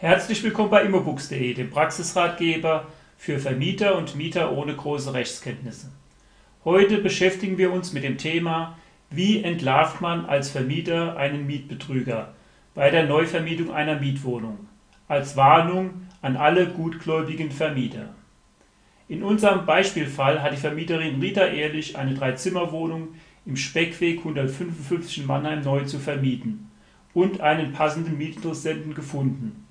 Herzlich willkommen bei immobooks.de, dem Praxisratgeber für Vermieter und Mieter ohne große Rechtskenntnisse. Heute beschäftigen wir uns mit dem Thema, wie entlarvt man als Vermieter einen Mietbetrüger bei der Neuvermietung einer Mietwohnung, als Warnung an alle gutgläubigen Vermieter. In unserem Beispielfall hat die Vermieterin Rita Ehrlich eine Dreizimmerwohnung im Speckweg 155 in Mannheim neu zu vermieten und einen passenden Mietinteressenten gefunden.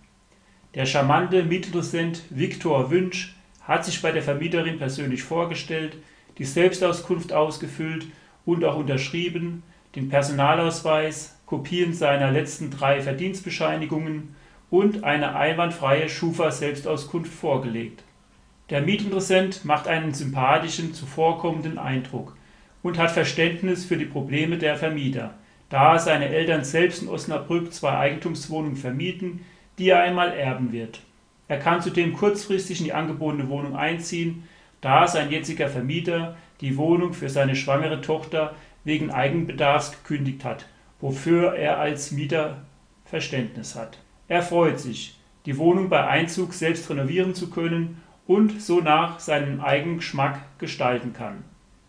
Der charmante Mietinteressent Viktor Wünsch hat sich bei der Vermieterin persönlich vorgestellt, die Selbstauskunft ausgefüllt und auch unterschrieben, den Personalausweis, Kopien seiner letzten drei Verdienstbescheinigungen und eine einwandfreie Schufa-Selbstauskunft vorgelegt. Der Mietinteressent macht einen sympathischen, zuvorkommenden Eindruck und hat Verständnis für die Probleme der Vermieter, da seine Eltern selbst in Osnabrück zwei Eigentumswohnungen vermieten, die er einmal erben wird. Er kann zudem kurzfristig in die angebotene Wohnung einziehen, da sein jetziger Vermieter die Wohnung für seine schwangere Tochter wegen Eigenbedarfs gekündigt hat, wofür er als Mieter Verständnis hat. Er freut sich, die Wohnung bei Einzug selbst renovieren zu können und so nach seinem eigenen Geschmack gestalten kann.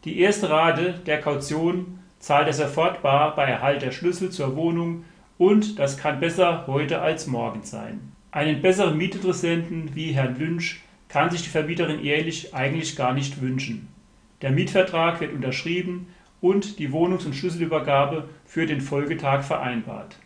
Die erste Rate der Kaution zahlt er sofort bar bei Erhalt der Schlüssel zur Wohnung und das kann besser heute als morgen sein. Einen besseren Mietinteressenten wie Herrn Lynch kann sich die Vermieterin ehrlich eigentlich gar nicht wünschen. Der Mietvertrag wird unterschrieben und die Wohnungs- und Schlüsselübergabe für den Folgetag vereinbart.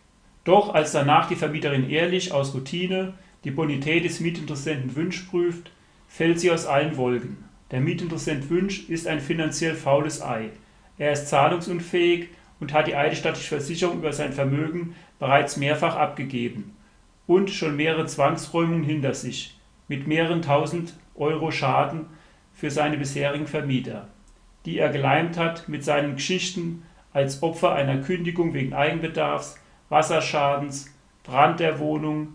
Doch als danach die Vermieterin ehrlich aus Routine die Bonität des Mietinteressenten Wünsch prüft, fällt sie aus allen Wolken. Der Mietinteressent Wünsch ist ein finanziell faules Ei. Er ist zahlungsunfähig und hat die eidesstattliche Versicherung über sein Vermögen bereits mehrfach abgegeben und schon mehrere Zwangsräumungen hinter sich mit mehreren tausend Euro Schaden für seine bisherigen Vermieter, die er geleimt hat mit seinen Geschichten als Opfer einer Kündigung wegen Eigenbedarfs, Wasserschadens, Brand der Wohnung,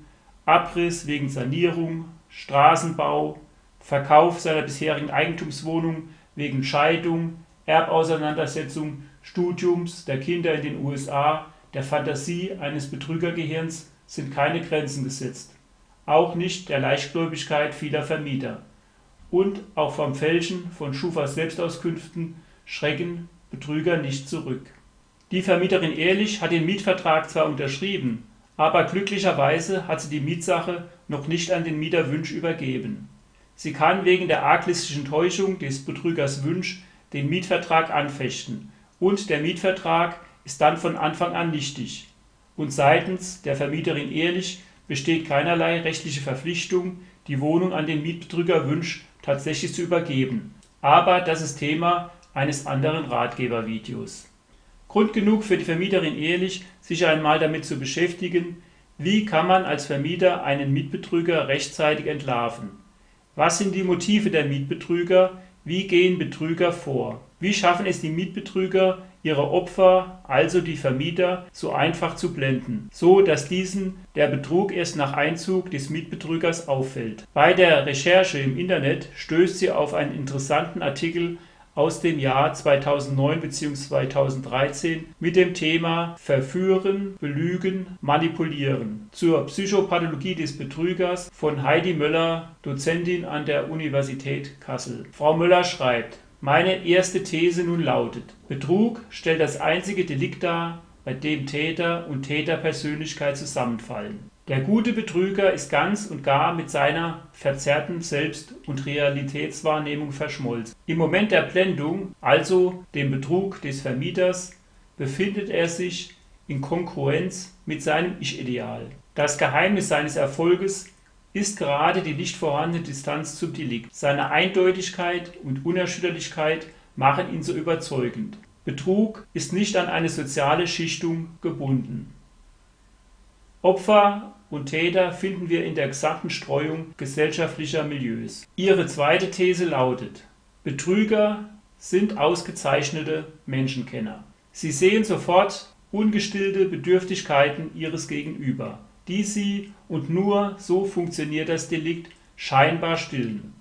Abriss wegen Sanierung, Straßenbau, Verkauf seiner bisherigen Eigentumswohnung wegen Scheidung, Erbauseinandersetzung, Studiums der Kinder in den USA, der Fantasie eines Betrügergehirns sind keine Grenzen gesetzt, auch nicht der Leichtgläubigkeit vieler Vermieter. Und auch vom Fälschen von Schufas Selbstauskünften schrecken Betrüger nicht zurück. Die Vermieterin Ehrlich hat den Mietvertrag zwar unterschrieben, aber glücklicherweise hat sie die Mietsache noch nicht an den Mieter Wünsch übergeben. Sie kann wegen der arglistischen Täuschung des Betrügers Wünsch den Mietvertrag anfechten und der Mietvertrag ist dann von Anfang an nichtig und seitens der Vermieterin Ehrlich besteht keinerlei rechtliche Verpflichtung, die Wohnung an den Mietbetrüger Wünsch tatsächlich zu übergeben. Aber das ist Thema eines anderen Ratgebervideos. Grund genug für die Vermieterin Ehrlich, sich einmal damit zu beschäftigen, wie kann man als Vermieter einen Mietbetrüger rechtzeitig entlarven? Was sind die Motive der Mietbetrüger? Wie gehen Betrüger vor? Wie schaffen es die Mietbetrüger, ihre Opfer, also die Vermieter, so einfach zu blenden, so dass diesen der Betrug erst nach Einzug des Mietbetrügers auffällt? Bei der Recherche im Internet stößt sie auf einen interessanten Artikel aus dem Jahr 2009 bzw. 2013 mit dem Thema Verführen, Belügen, Manipulieren zur Psychopathologie des Betrügers von Heidi Möller, Dozentin an der Universität Kassel. Frau Möller schreibt, meine erste These nun lautet, Betrug stellt das einzige Delikt dar, bei dem Täter und Täterpersönlichkeit zusammenfallen der gute Betrüger ist ganz und gar mit seiner verzerrten Selbst- und Realitätswahrnehmung verschmolzen. Im Moment der Blendung, also dem Betrug des Vermieters, befindet er sich in Konkurrenz mit seinem Ich-Ideal. Das Geheimnis seines Erfolges ist gerade die nicht vorhandene Distanz zum Delikt. Seine Eindeutigkeit und Unerschütterlichkeit machen ihn so überzeugend. Betrug ist nicht an eine soziale Schichtung gebunden. Opfer und Täter finden wir in der gesamten Streuung gesellschaftlicher Milieus. Ihre zweite These lautet, Betrüger sind ausgezeichnete Menschenkenner. Sie sehen sofort ungestillte Bedürftigkeiten ihres Gegenüber, die sie, und nur so funktioniert das Delikt, scheinbar stillen.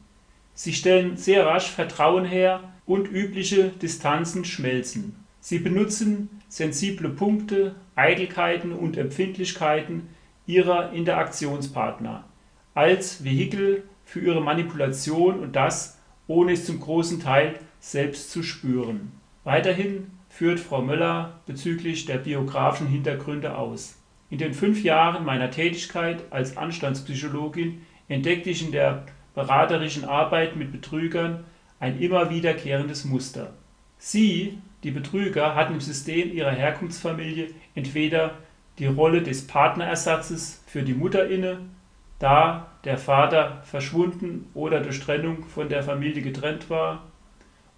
Sie stellen sehr rasch Vertrauen her und übliche Distanzen schmelzen. Sie benutzen sensible Punkte, Eitelkeiten und Empfindlichkeiten ihrer Interaktionspartner als Vehikel für ihre Manipulation und das, ohne es zum großen Teil selbst zu spüren. Weiterhin führt Frau Möller bezüglich der biografischen Hintergründe aus. In den fünf Jahren meiner Tätigkeit als Anstandspsychologin entdeckte ich in der beraterischen Arbeit mit Betrügern ein immer wiederkehrendes Muster. Sie, die Betrüger, hatten im System ihrer Herkunftsfamilie entweder die Rolle des Partnerersatzes für die Mutter inne, da der Vater verschwunden oder durch Trennung von der Familie getrennt war,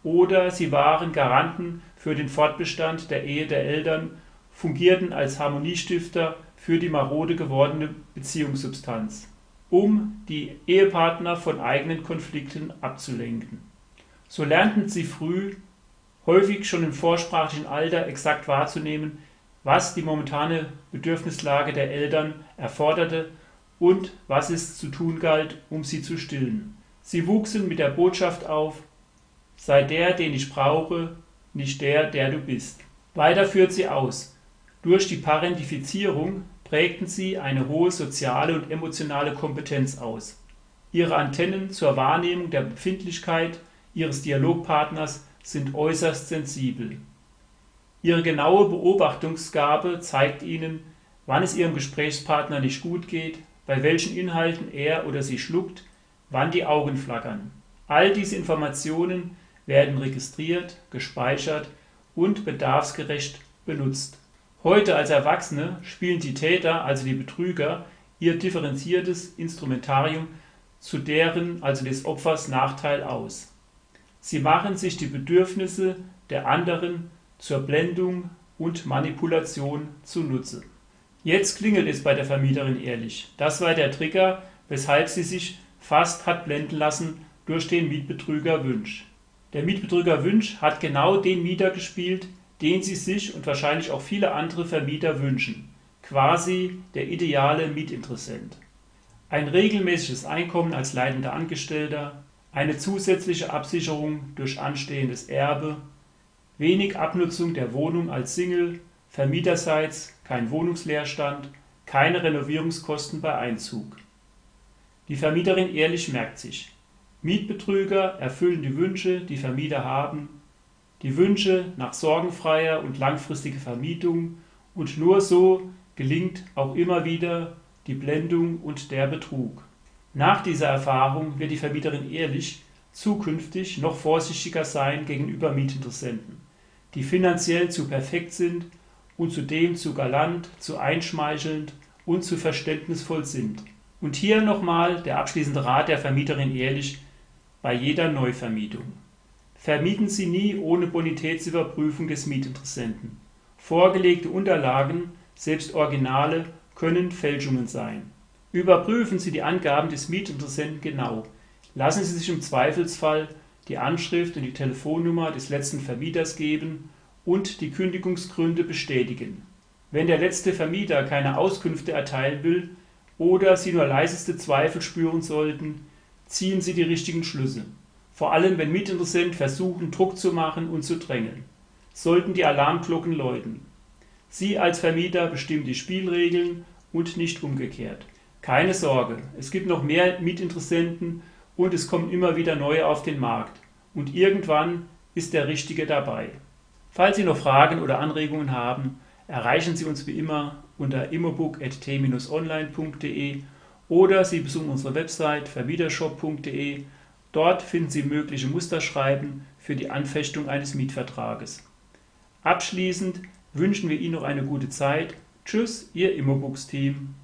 oder sie waren Garanten für den Fortbestand der Ehe der Eltern, fungierten als Harmoniestifter für die marode gewordene Beziehungssubstanz, um die Ehepartner von eigenen Konflikten abzulenken. So lernten sie früh, häufig schon im vorsprachlichen Alter, exakt wahrzunehmen, was die momentane Bedürfnislage der Eltern erforderte und was es zu tun galt, um sie zu stillen. Sie wuchsen mit der Botschaft auf, sei der, den ich brauche, nicht der, der du bist. Weiter führt sie aus. Durch die Parentifizierung prägten sie eine hohe soziale und emotionale Kompetenz aus. Ihre Antennen zur Wahrnehmung der Befindlichkeit ihres Dialogpartners sind äußerst sensibel. Ihre genaue Beobachtungsgabe zeigt ihnen, wann es ihrem Gesprächspartner nicht gut geht, bei welchen Inhalten er oder sie schluckt, wann die Augen flackern. All diese Informationen werden registriert, gespeichert und bedarfsgerecht benutzt. Heute als Erwachsene spielen die Täter, also die Betrüger, ihr differenziertes Instrumentarium zu deren, also des Opfers, Nachteil aus. Sie machen sich die Bedürfnisse der anderen zur Blendung und Manipulation zunutze. Jetzt klingelt es bei der Vermieterin ehrlich. Das war der Trigger, weshalb sie sich fast hat blenden lassen durch den Mietbetrüger Wünsch. Der Mietbetrüger Wünsch hat genau den Mieter gespielt, den sie sich und wahrscheinlich auch viele andere Vermieter wünschen. Quasi der ideale Mietinteressent. Ein regelmäßiges Einkommen als leitender Angestellter, eine zusätzliche Absicherung durch anstehendes Erbe, wenig Abnutzung der Wohnung als Single, vermieterseits kein Wohnungsleerstand, keine Renovierungskosten bei Einzug. Die Vermieterin Ehrlich merkt sich, Mietbetrüger erfüllen die Wünsche, die Vermieter haben, die Wünsche nach sorgenfreier und langfristiger Vermietung und nur so gelingt auch immer wieder die Blendung und der Betrug. Nach dieser Erfahrung wird die Vermieterin Ehrlich zukünftig noch vorsichtiger sein gegenüber Mietinteressenten, die finanziell zu perfekt sind und zudem zu galant, zu einschmeichelnd und zu verständnisvoll sind. Und hier nochmal der abschließende Rat der Vermieterin ehrlich bei jeder Neuvermietung. Vermieten Sie nie ohne Bonitätsüberprüfung des Mietinteressenten. Vorgelegte Unterlagen, selbst Originale, können Fälschungen sein. Überprüfen Sie die Angaben des Mietinteressenten genau. Lassen Sie sich im Zweifelsfall die Anschrift und die Telefonnummer des letzten Vermieters geben und die Kündigungsgründe bestätigen. Wenn der letzte Vermieter keine Auskünfte erteilen will oder Sie nur leiseste Zweifel spüren sollten, ziehen Sie die richtigen Schlüsse. Vor allem, wenn Mietinteressenten versuchen, Druck zu machen und zu drängeln. Sollten die Alarmglocken läuten. Sie als Vermieter bestimmen die Spielregeln und nicht umgekehrt. Keine Sorge, es gibt noch mehr Mietinteressenten und es kommen immer wieder neue auf den Markt. Und irgendwann ist der Richtige dabei. Falls Sie noch Fragen oder Anregungen haben, erreichen Sie uns wie immer unter immobook.t-online.de oder Sie besuchen unsere Website vermietershop.de. Dort finden Sie mögliche Musterschreiben für die Anfechtung eines Mietvertrages. Abschließend wünschen wir Ihnen noch eine gute Zeit. Tschüss, Ihr Immobooks-Team.